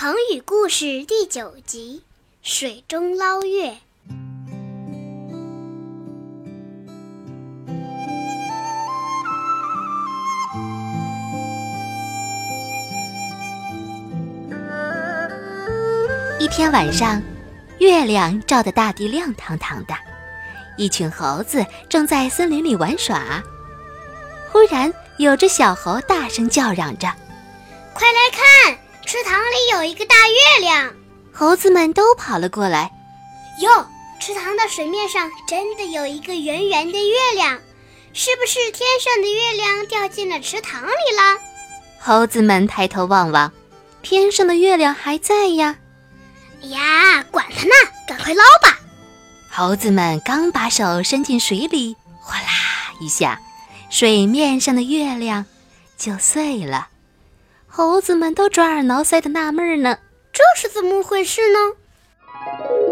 成语故事第九集：水中捞月。一天晚上，月亮照得大地亮堂堂的，一群猴子正在森林里玩耍。忽然，有只小猴大声叫嚷着：“快来看，池塘里有一个大月亮！”猴子们都跑了过来。哟，池塘的水面上真的有一个圆圆的月亮，是不是天上的月亮掉进了池塘里了？猴子们抬头望望，天上的月亮还在呀。呀，管他呢，赶快捞吧！猴子们刚把手伸进水里，哗啦一下。水面上的月亮就碎了，猴子们都抓耳挠腮的纳闷呢，这是怎么回事呢？